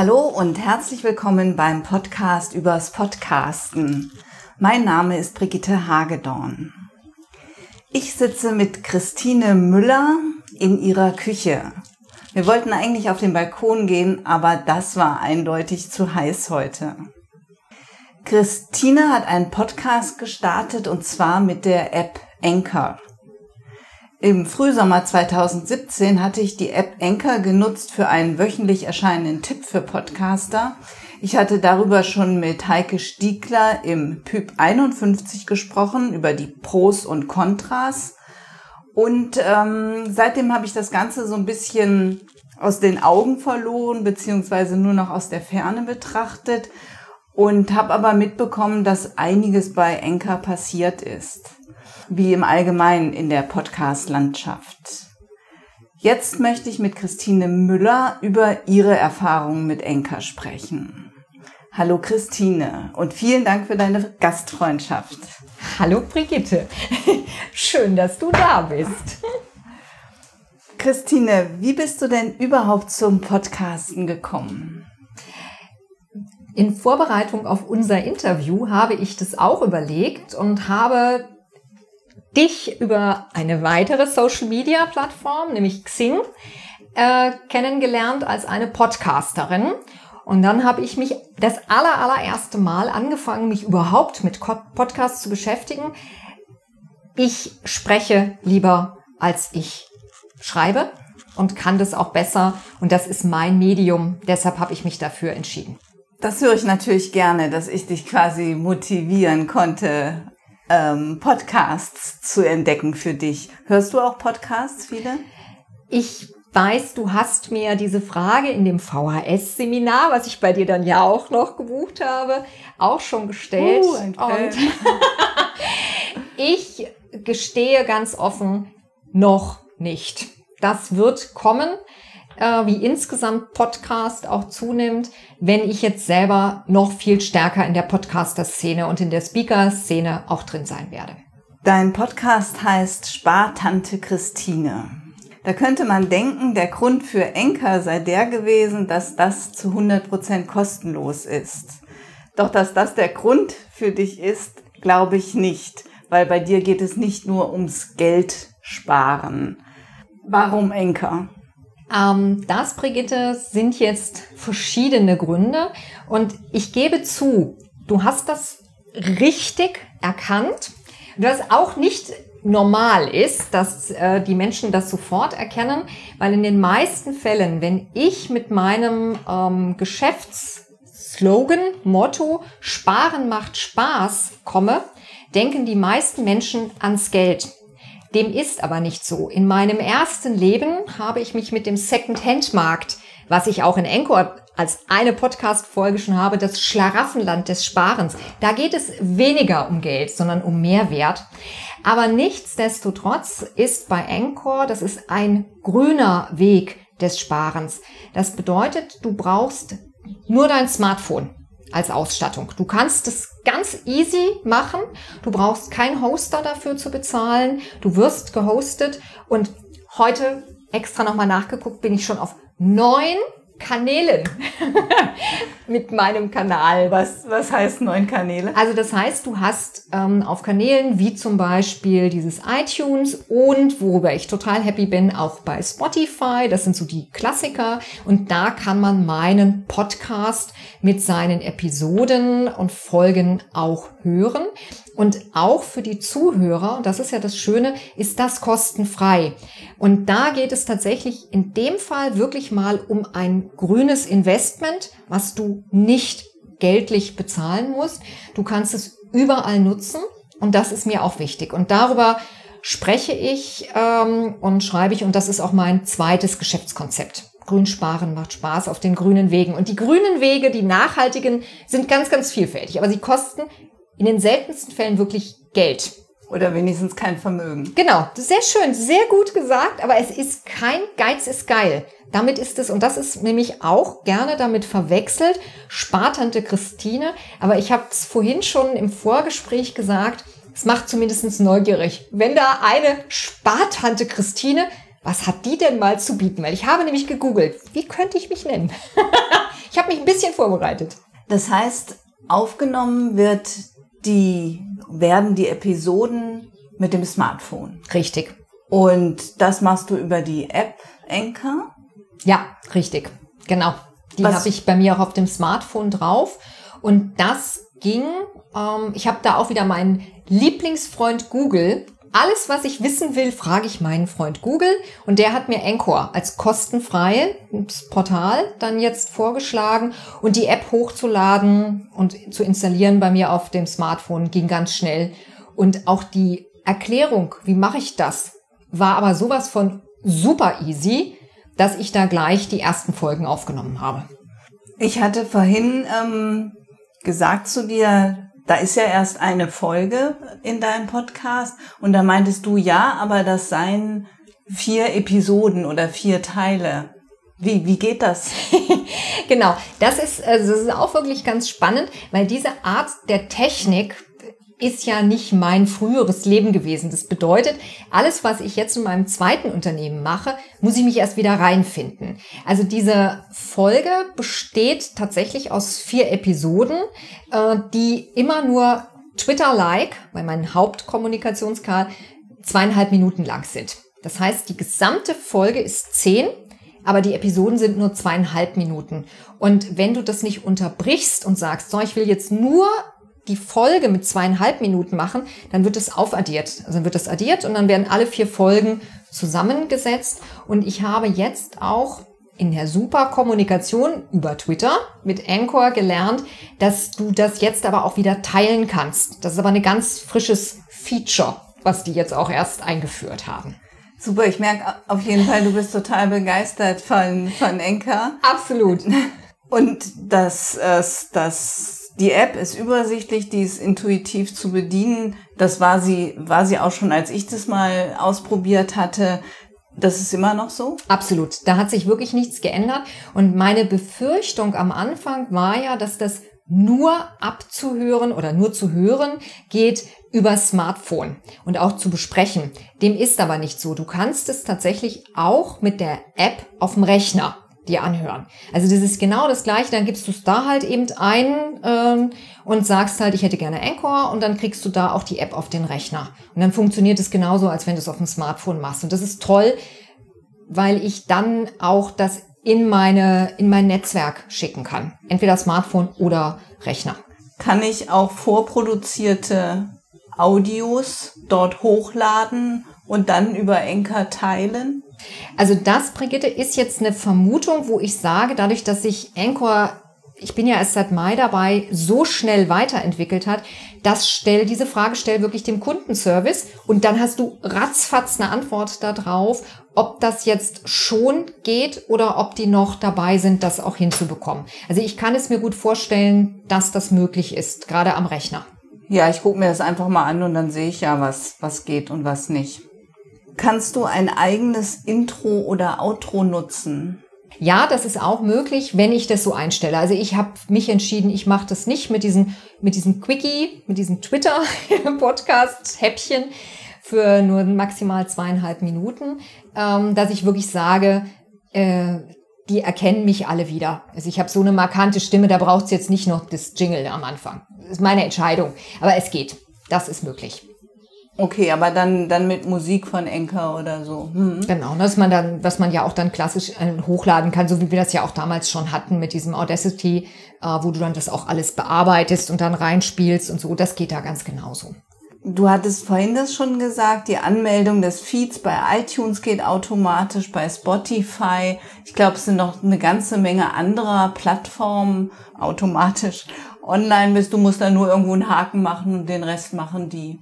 Hallo und herzlich willkommen beim Podcast übers Podcasten. Mein Name ist Brigitte Hagedorn. Ich sitze mit Christine Müller in ihrer Küche. Wir wollten eigentlich auf den Balkon gehen, aber das war eindeutig zu heiß heute. Christine hat einen Podcast gestartet und zwar mit der App Anchor. Im Frühsommer 2017 hatte ich die App Anchor genutzt für einen wöchentlich erscheinenden Tipp für Podcaster. Ich hatte darüber schon mit Heike Stiegler im Pyp 51 gesprochen, über die Pros und Kontras. Und ähm, seitdem habe ich das Ganze so ein bisschen aus den Augen verloren, beziehungsweise nur noch aus der Ferne betrachtet und habe aber mitbekommen, dass einiges bei Enka passiert ist, wie im Allgemeinen in der Podcast-Landschaft. Jetzt möchte ich mit Christine Müller über ihre Erfahrungen mit Enka sprechen. Hallo Christine und vielen Dank für deine Gastfreundschaft. Hallo Brigitte, schön, dass du da bist. Christine, wie bist du denn überhaupt zum Podcasten gekommen? In Vorbereitung auf unser Interview habe ich das auch überlegt und habe dich über eine weitere Social-Media-Plattform, nämlich Xing, äh, kennengelernt als eine Podcasterin. Und dann habe ich mich das aller, allererste Mal angefangen, mich überhaupt mit Podcasts zu beschäftigen. Ich spreche lieber, als ich schreibe und kann das auch besser. Und das ist mein Medium. Deshalb habe ich mich dafür entschieden. Das höre ich natürlich gerne, dass ich dich quasi motivieren konnte, ähm, Podcasts zu entdecken für dich. Hörst du auch Podcasts, viele? Ich weiß, du hast mir diese Frage in dem VHS-Seminar, was ich bei dir dann ja auch noch gebucht habe, auch schon gestellt. Uh, Und ich gestehe ganz offen, noch nicht. Das wird kommen äh, wie insgesamt Podcast auch zunimmt, wenn ich jetzt selber noch viel stärker in der Podcaster-Szene und in der Speaker-Szene auch drin sein werde. Dein Podcast heißt Spartante Christine. Da könnte man denken, der Grund für Enker sei der gewesen, dass das zu 100% kostenlos ist. Doch dass das der Grund für dich ist, glaube ich nicht, weil bei dir geht es nicht nur ums Geld sparen. Warum Enker? Ähm, das, Brigitte, sind jetzt verschiedene Gründe. Und ich gebe zu, du hast das richtig erkannt. Was auch nicht normal ist, dass äh, die Menschen das sofort erkennen, weil in den meisten Fällen, wenn ich mit meinem ähm, Geschäftsslogan, Motto, Sparen macht Spaß komme, denken die meisten Menschen ans Geld. Dem ist aber nicht so. In meinem ersten Leben habe ich mich mit dem Second-Hand-Markt, was ich auch in Encore als eine Podcast-Folge schon habe, das Schlaraffenland des Sparens. Da geht es weniger um Geld, sondern um Mehrwert. Aber nichtsdestotrotz ist bei Encore, das ist ein grüner Weg des Sparens. Das bedeutet, du brauchst nur dein Smartphone als Ausstattung. Du kannst es ganz easy machen. Du brauchst keinen Hoster dafür zu bezahlen. Du wirst gehostet und heute extra nochmal nachgeguckt, bin ich schon auf neun Kanälen mit meinem Kanal. Was, was heißt neun Kanäle? Also das heißt, du hast ähm, auf Kanälen wie zum Beispiel dieses iTunes und worüber ich total happy bin, auch bei Spotify. Das sind so die Klassiker. Und da kann man meinen Podcast mit seinen Episoden und Folgen auch hören. Und auch für die Zuhörer, das ist ja das Schöne, ist das kostenfrei. Und da geht es tatsächlich in dem Fall wirklich mal um ein grünes Investment, was du nicht geldlich bezahlen musst. Du kannst es überall nutzen und das ist mir auch wichtig. Und darüber spreche ich ähm, und schreibe ich und das ist auch mein zweites Geschäftskonzept. Grünsparen macht Spaß auf den grünen Wegen. Und die grünen Wege, die nachhaltigen, sind ganz, ganz vielfältig. Aber sie kosten in den seltensten Fällen wirklich Geld. Oder wenigstens kein Vermögen. Genau, sehr schön, sehr gut gesagt, aber es ist kein Geiz ist geil. Damit ist es, und das ist nämlich auch gerne damit verwechselt, Spartante Christine. Aber ich habe es vorhin schon im Vorgespräch gesagt, es macht zumindest neugierig. Wenn da eine Spartante Christine, was hat die denn mal zu bieten? Weil ich habe nämlich gegoogelt, wie könnte ich mich nennen? Ich habe mich ein bisschen vorbereitet. Das heißt, aufgenommen wird die, werden die Episoden mit dem Smartphone. Richtig. Und das machst du über die App Anchor? Ja, richtig. Genau. Die habe ich bei mir auch auf dem Smartphone drauf. Und das ging, ähm, ich habe da auch wieder meinen Lieblingsfreund Google. Alles, was ich wissen will, frage ich meinen Freund Google. Und der hat mir Anchor als kostenfreies Portal dann jetzt vorgeschlagen. Und die App hochzuladen und zu installieren bei mir auf dem Smartphone ging ganz schnell. Und auch die Erklärung, wie mache ich das, war aber sowas von super easy, dass ich da gleich die ersten Folgen aufgenommen habe. Ich hatte vorhin ähm, gesagt zu dir, da ist ja erst eine Folge in deinem Podcast und da meintest du ja, aber das seien vier Episoden oder vier Teile. Wie, wie geht das? genau, das ist, also das ist auch wirklich ganz spannend, weil diese Art der Technik ist ja nicht mein früheres Leben gewesen. Das bedeutet, alles, was ich jetzt in meinem zweiten Unternehmen mache, muss ich mich erst wieder reinfinden. Also diese Folge besteht tatsächlich aus vier Episoden, äh, die immer nur Twitter-like, bei meinem Hauptkommunikationskanal, zweieinhalb Minuten lang sind. Das heißt, die gesamte Folge ist zehn aber die Episoden sind nur zweieinhalb Minuten. Und wenn du das nicht unterbrichst und sagst, so, ich will jetzt nur die Folge mit zweieinhalb Minuten machen, dann wird es aufaddiert. Also dann wird es addiert und dann werden alle vier Folgen zusammengesetzt. Und ich habe jetzt auch in der super Kommunikation über Twitter mit Anchor gelernt, dass du das jetzt aber auch wieder teilen kannst. Das ist aber ein ganz frisches Feature, was die jetzt auch erst eingeführt haben. Super, ich merke auf jeden Fall, du bist total begeistert von, von Anchor. Absolut. Und das, die App ist übersichtlich, die ist intuitiv zu bedienen. Das war sie, war sie auch schon, als ich das mal ausprobiert hatte. Das ist immer noch so? Absolut. Da hat sich wirklich nichts geändert. Und meine Befürchtung am Anfang war ja, dass das nur abzuhören oder nur zu hören geht über Smartphone und auch zu besprechen. Dem ist aber nicht so. Du kannst es tatsächlich auch mit der App auf dem Rechner dir anhören. Also das ist genau das Gleiche. Dann gibst du es da halt eben ein ähm, und sagst halt, ich hätte gerne Anchor und dann kriegst du da auch die App auf den Rechner. Und dann funktioniert es genauso, als wenn du es auf dem Smartphone machst. Und das ist toll, weil ich dann auch das in meine in mein Netzwerk schicken kann. Entweder Smartphone oder Rechner. Kann ich auch vorproduzierte Audios dort hochladen und dann über Anchor teilen? Also das, Brigitte, ist jetzt eine Vermutung, wo ich sage, dadurch, dass sich Anchor, ich bin ja erst seit Mai dabei, so schnell weiterentwickelt hat, das stell, diese Frage stell wirklich dem Kundenservice und dann hast du ratzfatz eine Antwort darauf, ob das jetzt schon geht oder ob die noch dabei sind, das auch hinzubekommen. Also ich kann es mir gut vorstellen, dass das möglich ist, gerade am Rechner. Ja, ich gucke mir das einfach mal an und dann sehe ich ja, was, was geht und was nicht. Kannst du ein eigenes Intro oder Outro nutzen? Ja, das ist auch möglich, wenn ich das so einstelle. Also ich habe mich entschieden, ich mache das nicht mit diesem, mit diesem Quickie, mit diesem Twitter-Podcast-Häppchen für nur maximal zweieinhalb Minuten, ähm, dass ich wirklich sage, äh, die erkennen mich alle wieder. Also ich habe so eine markante Stimme, da braucht es jetzt nicht noch das Jingle am Anfang. Das ist meine Entscheidung. Aber es geht. Das ist möglich. Okay, aber dann, dann mit Musik von Enker oder so. Hm. Genau, dass man dann, was man ja auch dann klassisch äh, hochladen kann, so wie wir das ja auch damals schon hatten mit diesem Audacity, äh, wo du dann das auch alles bearbeitest und dann reinspielst und so. Das geht da ganz genauso. Du hattest vorhin das schon gesagt, die Anmeldung des Feeds bei iTunes geht automatisch, bei Spotify. Ich glaube, es sind noch eine ganze Menge anderer Plattformen automatisch online bist. Du musst da nur irgendwo einen Haken machen und den Rest machen die.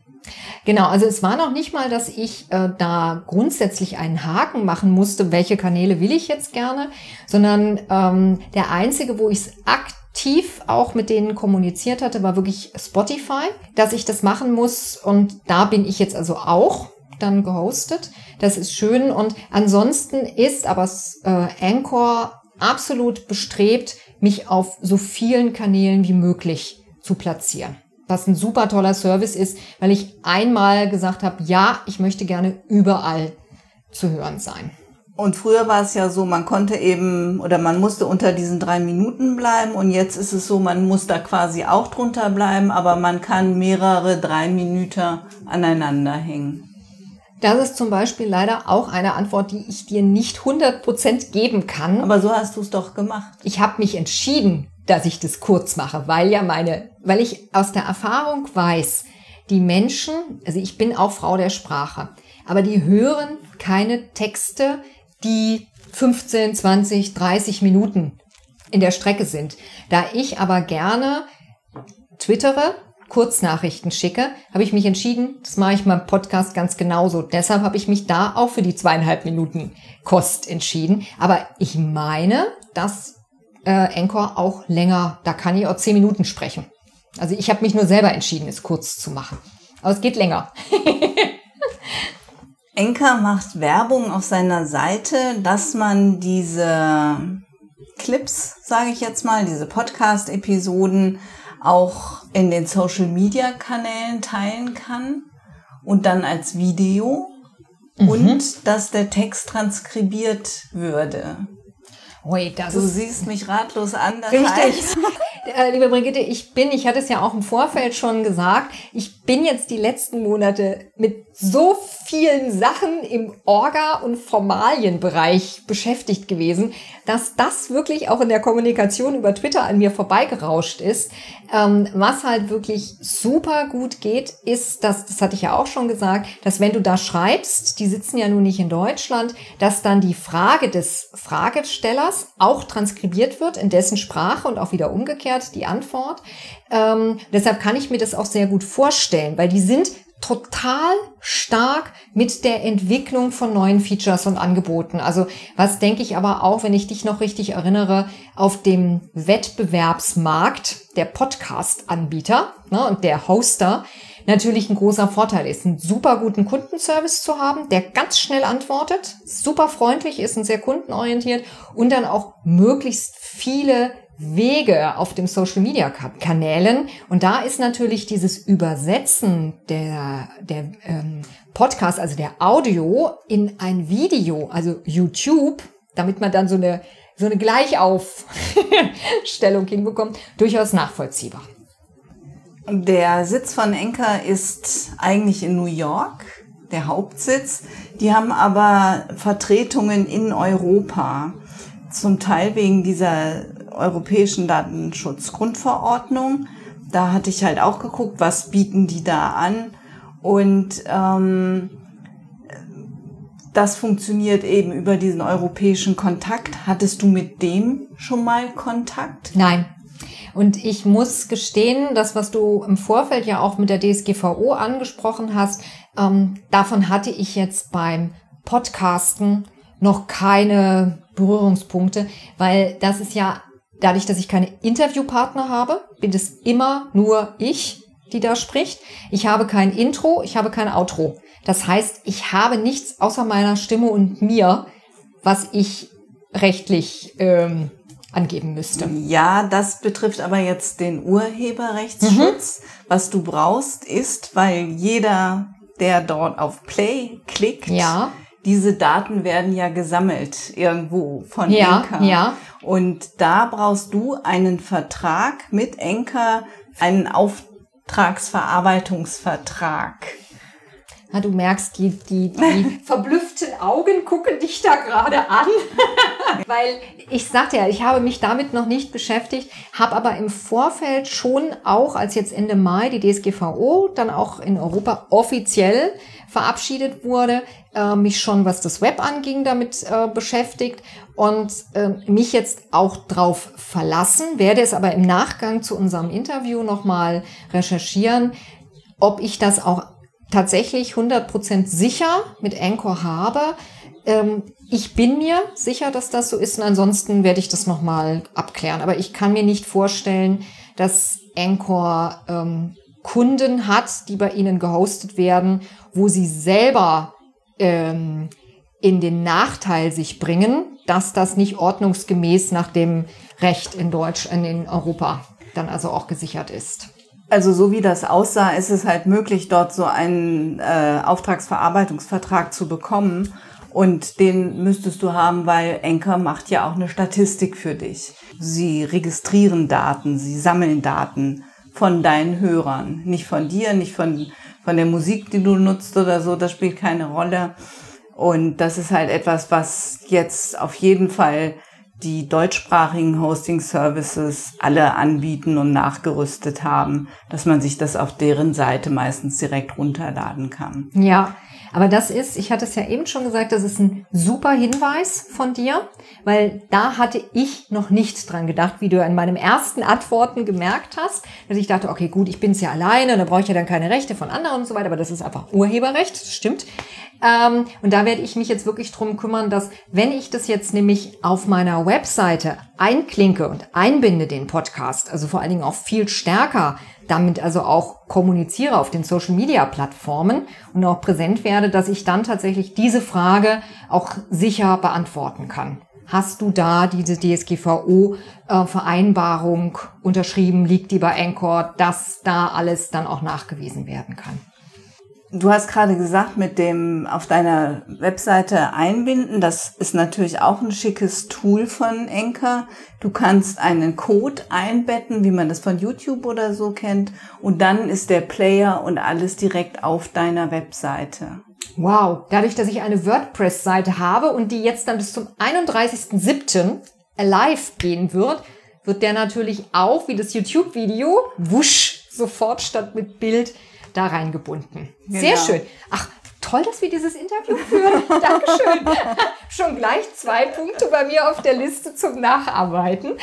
Genau, also es war noch nicht mal, dass ich äh, da grundsätzlich einen Haken machen musste, welche Kanäle will ich jetzt gerne, sondern ähm, der einzige, wo ich es aktiv auch mit denen kommuniziert hatte, war wirklich Spotify, dass ich das machen muss. Und da bin ich jetzt also auch dann gehostet. Das ist schön. Und ansonsten ist aber äh, Anchor absolut bestrebt, mich auf so vielen Kanälen wie möglich zu platzieren was ein super toller Service ist, weil ich einmal gesagt habe, ja, ich möchte gerne überall zu hören sein. Und früher war es ja so, man konnte eben oder man musste unter diesen drei Minuten bleiben und jetzt ist es so, man muss da quasi auch drunter bleiben, aber man kann mehrere drei Minuten aneinander hängen. Das ist zum Beispiel leider auch eine Antwort, die ich dir nicht 100% geben kann. Aber so hast du es doch gemacht. Ich habe mich entschieden, dass ich das kurz mache, weil ja meine, weil ich aus der Erfahrung weiß, die Menschen, also ich bin auch Frau der Sprache, aber die hören keine Texte, die 15, 20, 30 Minuten in der Strecke sind. Da ich aber gerne twittere, Kurznachrichten schicke, habe ich mich entschieden, das mache ich beim Podcast ganz genauso. Deshalb habe ich mich da auch für die zweieinhalb Minuten Kost entschieden. Aber ich meine, dass äh, Anchor auch länger, da kann ich auch zehn Minuten sprechen. Also ich habe mich nur selber entschieden, es kurz zu machen. Aber es geht länger. Enker macht Werbung auf seiner Seite, dass man diese Clips, sage ich jetzt mal, diese Podcast-Episoden auch in den Social-Media-Kanälen teilen kann und dann als Video mhm. und dass der Text transkribiert würde. Ui, das du siehst mich ratlos an. Das Richtig. Heißt, äh, liebe Brigitte, ich bin, ich hatte es ja auch im Vorfeld schon gesagt, ich bin jetzt die letzten Monate mit so vielen Sachen im Orga- und Formalienbereich beschäftigt gewesen, dass das wirklich auch in der Kommunikation über Twitter an mir vorbeigerauscht ist. Ähm, was halt wirklich super gut geht, ist, dass, das hatte ich ja auch schon gesagt, dass wenn du da schreibst, die sitzen ja nun nicht in Deutschland, dass dann die Frage des Fragestellers auch transkribiert wird in dessen Sprache und auch wieder umgekehrt die Antwort. Ähm, deshalb kann ich mir das auch sehr gut vorstellen, weil die sind total stark mit der Entwicklung von neuen Features und Angeboten. Also was denke ich aber auch, wenn ich dich noch richtig erinnere, auf dem Wettbewerbsmarkt der Podcast-Anbieter ne, und der Hoster natürlich ein großer Vorteil ist, einen super guten Kundenservice zu haben, der ganz schnell antwortet, super freundlich ist und sehr kundenorientiert und dann auch möglichst viele Wege auf dem Social Media Kanälen. Und da ist natürlich dieses Übersetzen der, der ähm, Podcast, also der Audio in ein Video, also YouTube, damit man dann so eine, so eine Gleichaufstellung hinbekommt, durchaus nachvollziehbar. Der Sitz von Enker ist eigentlich in New York, der Hauptsitz. Die haben aber Vertretungen in Europa. Zum Teil wegen dieser europäischen Datenschutzgrundverordnung. Da hatte ich halt auch geguckt, was bieten die da an. Und ähm, das funktioniert eben über diesen europäischen Kontakt. Hattest du mit dem schon mal Kontakt? Nein. Und ich muss gestehen, das, was du im Vorfeld ja auch mit der DSGVO angesprochen hast, ähm, davon hatte ich jetzt beim Podcasten noch keine Berührungspunkte, weil das ist ja dadurch, dass ich keine Interviewpartner habe, bin es immer nur ich, die da spricht. Ich habe kein Intro, ich habe kein Outro. Das heißt, ich habe nichts außer meiner Stimme und mir, was ich rechtlich ähm, angeben müsste. Ja, das betrifft aber jetzt den Urheberrechtsschutz. Mhm. Was du brauchst, ist, weil jeder, der dort auf Play klickt, ja. Diese Daten werden ja gesammelt irgendwo von ja, Enker. Ja. Und da brauchst du einen Vertrag mit Enker, einen Auftragsverarbeitungsvertrag. Ja, du merkst, die, die, die verblüfften Augen gucken dich da gerade an. Weil ich sagte ja, ich habe mich damit noch nicht beschäftigt, habe aber im Vorfeld schon auch, als jetzt Ende Mai die DSGVO dann auch in Europa offiziell verabschiedet wurde, äh, mich schon, was das Web anging, damit äh, beschäftigt und äh, mich jetzt auch drauf verlassen, werde es aber im Nachgang zu unserem Interview nochmal recherchieren, ob ich das auch tatsächlich 100% sicher mit Anchor habe. Ähm, ich bin mir sicher, dass das so ist und ansonsten werde ich das nochmal abklären. Aber ich kann mir nicht vorstellen, dass Anchor ähm, Kunden hat, die bei ihnen gehostet werden, wo sie selber ähm, in den Nachteil sich bringen, dass das nicht ordnungsgemäß nach dem Recht in Deutsch, in Europa dann also auch gesichert ist. Also so wie das aussah, ist es halt möglich, dort so einen äh, Auftragsverarbeitungsvertrag zu bekommen. Und den müsstest du haben, weil Anchor macht ja auch eine Statistik für dich. Sie registrieren Daten, sie sammeln Daten von deinen Hörern. Nicht von dir, nicht von, von der Musik, die du nutzt oder so. Das spielt keine Rolle. Und das ist halt etwas, was jetzt auf jeden Fall die deutschsprachigen Hosting Services alle anbieten und nachgerüstet haben, dass man sich das auf deren Seite meistens direkt runterladen kann. Ja, aber das ist, ich hatte es ja eben schon gesagt, das ist ein super Hinweis von dir, weil da hatte ich noch nicht dran gedacht, wie du in meinem ersten Antworten gemerkt hast, dass ich dachte, okay, gut, ich bin es ja alleine, da brauche ich ja dann keine Rechte von anderen und so weiter, aber das ist einfach Urheberrecht, das stimmt. Ähm, und da werde ich mich jetzt wirklich drum kümmern, dass wenn ich das jetzt nämlich auf meiner Webseite einklinke und einbinde den Podcast, also vor allen Dingen auch viel stärker damit also auch kommuniziere auf den Social Media Plattformen und auch präsent werde, dass ich dann tatsächlich diese Frage auch sicher beantworten kann. Hast du da diese DSGVO-Vereinbarung äh, unterschrieben? Liegt die bei Anchor, dass da alles dann auch nachgewiesen werden kann? Du hast gerade gesagt, mit dem auf deiner Webseite einbinden, das ist natürlich auch ein schickes Tool von Enker. Du kannst einen Code einbetten, wie man das von YouTube oder so kennt, und dann ist der Player und alles direkt auf deiner Webseite. Wow, dadurch, dass ich eine WordPress-Seite habe und die jetzt dann bis zum 31.07. live gehen wird, wird der natürlich auch, wie das YouTube-Video, wusch, sofort statt mit Bild da reingebunden. Genau. Sehr schön. Ach, toll, dass wir dieses Interview führen. Dankeschön. Schon gleich zwei Punkte bei mir auf der Liste zum Nacharbeiten.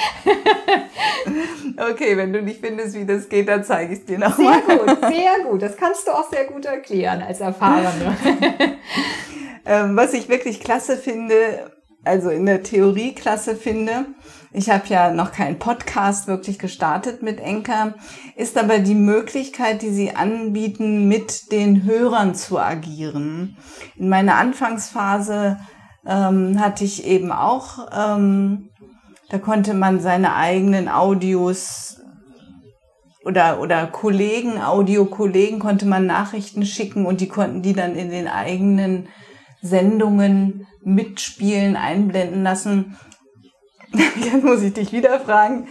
okay, wenn du nicht findest, wie das geht, dann zeige ich es dir nochmal. Sehr gut, sehr gut. Das kannst du auch sehr gut erklären als Erfahrene. ähm, was ich wirklich klasse finde, also in der Theorie klasse finde, ich habe ja noch keinen Podcast wirklich gestartet mit Enker, ist aber die Möglichkeit, die sie anbieten, mit den Hörern zu agieren. In meiner Anfangsphase ähm, hatte ich eben auch, ähm, da konnte man seine eigenen Audios oder, oder Kollegen, Audiokollegen konnte man Nachrichten schicken und die konnten die dann in den eigenen Sendungen mitspielen, einblenden lassen. Jetzt muss ich dich wieder fragen.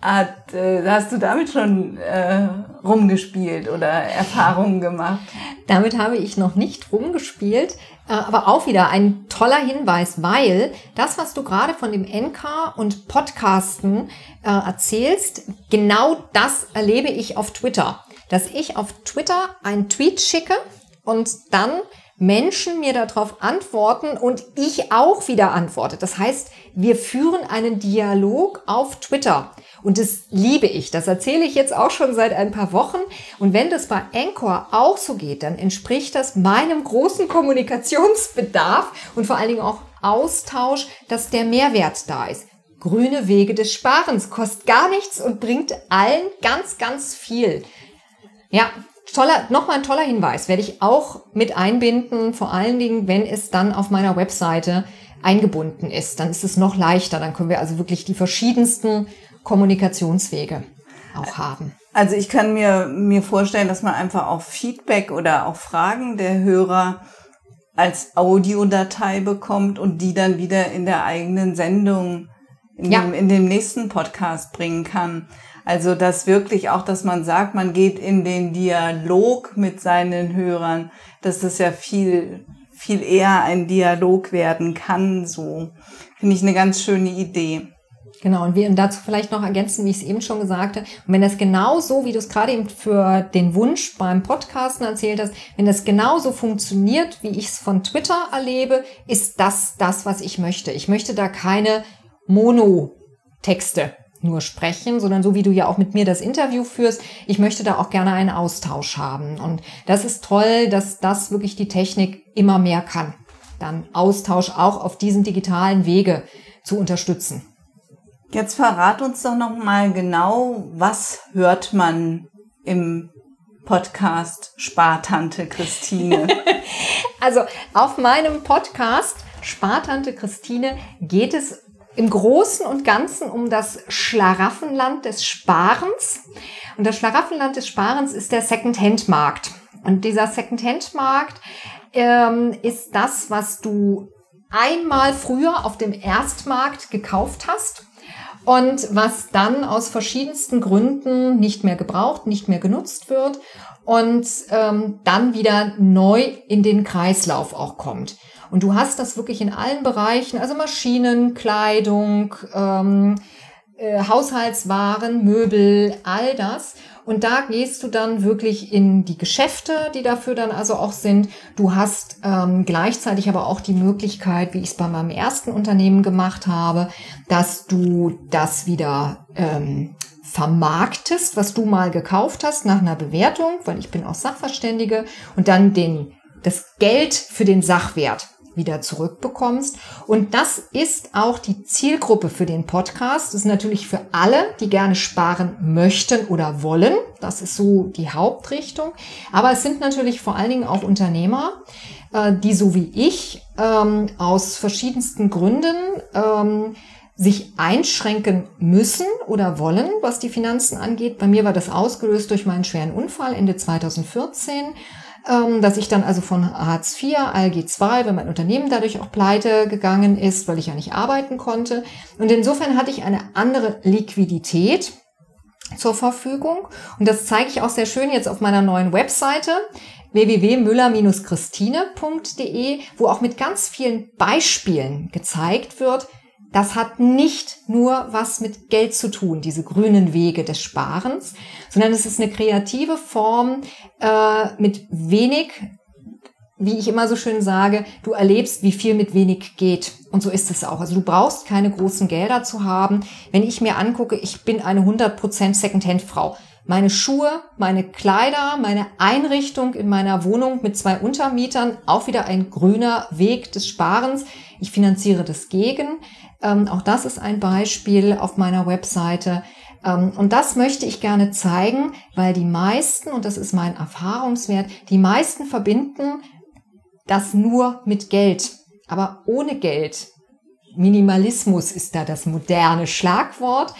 Hat, äh, hast du damit schon äh, rumgespielt oder Erfahrungen gemacht? Damit habe ich noch nicht rumgespielt, äh, aber auch wieder ein toller Hinweis, weil das, was du gerade von dem NK und Podcasten äh, erzählst, genau das erlebe ich auf Twitter. Dass ich auf Twitter einen Tweet schicke und dann Menschen mir darauf antworten und ich auch wieder antworte. Das heißt, wir führen einen Dialog auf Twitter. Und das liebe ich. Das erzähle ich jetzt auch schon seit ein paar Wochen. Und wenn das bei Anchor auch so geht, dann entspricht das meinem großen Kommunikationsbedarf und vor allen Dingen auch Austausch, dass der Mehrwert da ist. Grüne Wege des Sparens kostet gar nichts und bringt allen ganz, ganz viel. Ja, toller, nochmal ein toller Hinweis, werde ich auch mit einbinden, vor allen Dingen, wenn es dann auf meiner Webseite eingebunden ist. Dann ist es noch leichter. Dann können wir also wirklich die verschiedensten Kommunikationswege auch haben. Also ich kann mir, mir vorstellen, dass man einfach auch Feedback oder auch Fragen der Hörer als Audiodatei bekommt und die dann wieder in der eigenen Sendung in, ja. dem, in dem nächsten Podcast bringen kann. Also das wirklich auch, dass man sagt, man geht in den Dialog mit seinen Hörern, dass das ja viel, viel eher ein Dialog werden kann. So finde ich eine ganz schöne Idee. Genau, und wir dazu vielleicht noch ergänzen, wie ich es eben schon gesagt habe. Und wenn das genau so, wie du es gerade eben für den Wunsch beim Podcasten erzählt hast, wenn das genauso funktioniert, wie ich es von Twitter erlebe, ist das das, was ich möchte. Ich möchte da keine Monotexte nur sprechen, sondern so wie du ja auch mit mir das Interview führst, ich möchte da auch gerne einen Austausch haben. Und das ist toll, dass das wirklich die Technik immer mehr kann. Dann Austausch auch auf diesen digitalen Wege zu unterstützen. Jetzt verrat uns doch noch mal genau, was hört man im Podcast Spartante Christine? also auf meinem Podcast Spartante Christine geht es im Großen und Ganzen um das Schlaraffenland des Sparens. Und das Schlaraffenland des Sparens ist der Second-Hand-Markt. Und dieser Second-Hand-Markt ähm, ist das, was du einmal früher auf dem Erstmarkt gekauft hast und was dann aus verschiedensten Gründen nicht mehr gebraucht, nicht mehr genutzt wird und ähm, dann wieder neu in den Kreislauf auch kommt. Und du hast das wirklich in allen Bereichen, also Maschinen, Kleidung, ähm, äh, Haushaltswaren, Möbel, all das. Und da gehst du dann wirklich in die Geschäfte, die dafür dann also auch sind. Du hast ähm, gleichzeitig aber auch die Möglichkeit, wie ich es bei meinem ersten Unternehmen gemacht habe, dass du das wieder ähm, vermarktest, was du mal gekauft hast nach einer Bewertung, weil ich bin auch Sachverständige, und dann den, das Geld für den Sachwert wieder zurückbekommst. Und das ist auch die Zielgruppe für den Podcast. Das ist natürlich für alle, die gerne sparen möchten oder wollen. Das ist so die Hauptrichtung. Aber es sind natürlich vor allen Dingen auch Unternehmer, äh, die so wie ich ähm, aus verschiedensten Gründen ähm, sich einschränken müssen oder wollen, was die Finanzen angeht. Bei mir war das ausgelöst durch meinen schweren Unfall Ende 2014 ähm, dass ich dann also von Hartz IV, ALG II, weil mein Unternehmen dadurch auch pleite gegangen ist, weil ich ja nicht arbeiten konnte. Und insofern hatte ich eine andere Liquidität zur Verfügung. Und das zeige ich auch sehr schön jetzt auf meiner neuen Webseite www.müller-christine.de, wo auch mit ganz vielen Beispielen gezeigt wird, das hat nicht nur was mit Geld zu tun, diese grünen Wege des Sparens, sondern es ist eine kreative Form äh, mit wenig, wie ich immer so schön sage, du erlebst, wie viel mit wenig geht. Und so ist es auch. Also du brauchst keine großen Gelder zu haben. Wenn ich mir angucke, ich bin eine 100% Secondhand-Frau. Meine Schuhe, meine Kleider, meine Einrichtung in meiner Wohnung mit zwei Untermietern, auch wieder ein grüner Weg des Sparens. Ich finanziere das gegen. Ähm, auch das ist ein Beispiel auf meiner Webseite. Ähm, und das möchte ich gerne zeigen, weil die meisten, und das ist mein Erfahrungswert, die meisten verbinden das nur mit Geld. Aber ohne Geld, Minimalismus ist da das moderne Schlagwort,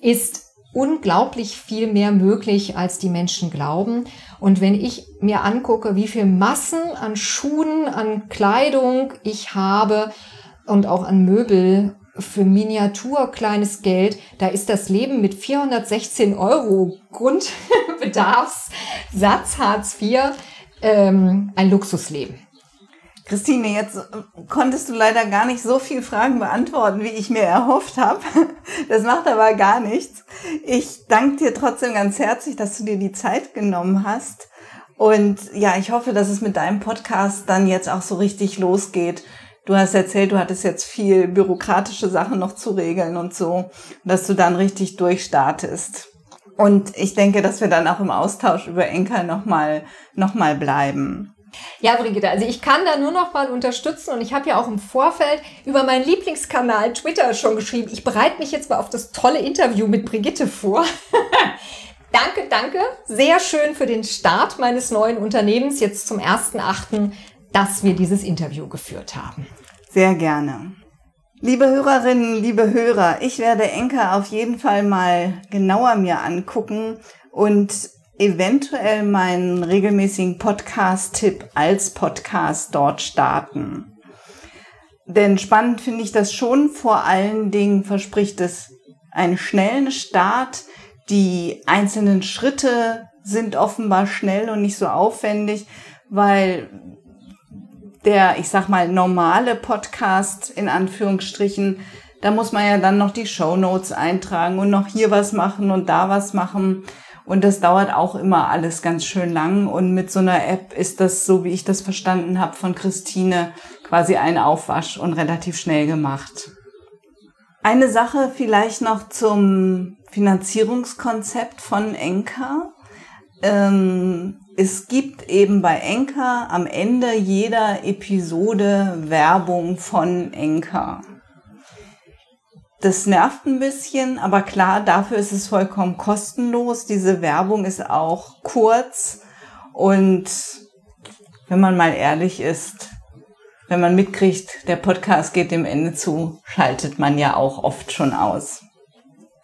ist unglaublich viel mehr möglich, als die Menschen glauben. Und wenn ich mir angucke, wie viel Massen an Schuhen, an Kleidung ich habe und auch an Möbel für Miniatur kleines Geld, da ist das Leben mit 416 Euro Grundbedarfssatz Hartz IV ähm, ein Luxusleben. Christine, jetzt konntest du leider gar nicht so viele Fragen beantworten, wie ich mir erhofft habe. Das macht aber gar nichts. Ich danke dir trotzdem ganz herzlich, dass du dir die Zeit genommen hast. Und ja, ich hoffe, dass es mit deinem Podcast dann jetzt auch so richtig losgeht Du hast erzählt, du hattest jetzt viel bürokratische Sachen noch zu regeln und so, dass du dann richtig durchstartest. Und ich denke, dass wir dann auch im Austausch über Enker nochmal noch mal bleiben. Ja, Brigitte, also ich kann da nur noch mal unterstützen und ich habe ja auch im Vorfeld über meinen Lieblingskanal Twitter schon geschrieben. Ich bereite mich jetzt mal auf das tolle Interview mit Brigitte vor. danke, danke. Sehr schön für den Start meines neuen Unternehmens jetzt zum 1.8 dass wir dieses Interview geführt haben. Sehr gerne. Liebe Hörerinnen, liebe Hörer, ich werde Enka auf jeden Fall mal genauer mir angucken und eventuell meinen regelmäßigen Podcast-Tipp als Podcast dort starten. Denn spannend finde ich das schon. Vor allen Dingen verspricht es einen schnellen Start. Die einzelnen Schritte sind offenbar schnell und nicht so aufwendig, weil der, ich sag mal, normale Podcast in Anführungsstrichen, da muss man ja dann noch die Show Notes eintragen und noch hier was machen und da was machen. Und das dauert auch immer alles ganz schön lang. Und mit so einer App ist das, so wie ich das verstanden habe von Christine, quasi ein Aufwasch und relativ schnell gemacht. Eine Sache vielleicht noch zum Finanzierungskonzept von Enka. Ähm, es gibt eben bei Enka am Ende jeder Episode Werbung von Enka. Das nervt ein bisschen, aber klar, dafür ist es vollkommen kostenlos. Diese Werbung ist auch kurz und wenn man mal ehrlich ist, wenn man mitkriegt, der Podcast geht dem Ende zu, schaltet man ja auch oft schon aus.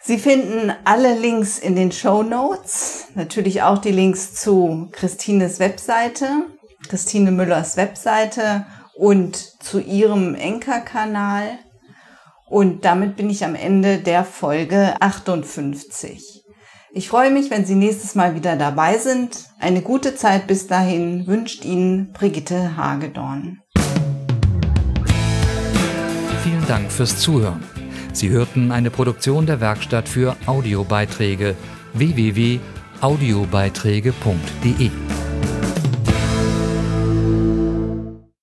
Sie finden alle Links in den Show Notes, natürlich auch die Links zu Christines Webseite, Christine Müllers Webseite und zu ihrem Enker-Kanal. Und damit bin ich am Ende der Folge 58. Ich freue mich, wenn Sie nächstes Mal wieder dabei sind. Eine gute Zeit bis dahin wünscht Ihnen Brigitte Hagedorn. Vielen Dank fürs Zuhören. Sie hörten eine Produktion der Werkstatt für Audiobeiträge www.audiobeiträge.de.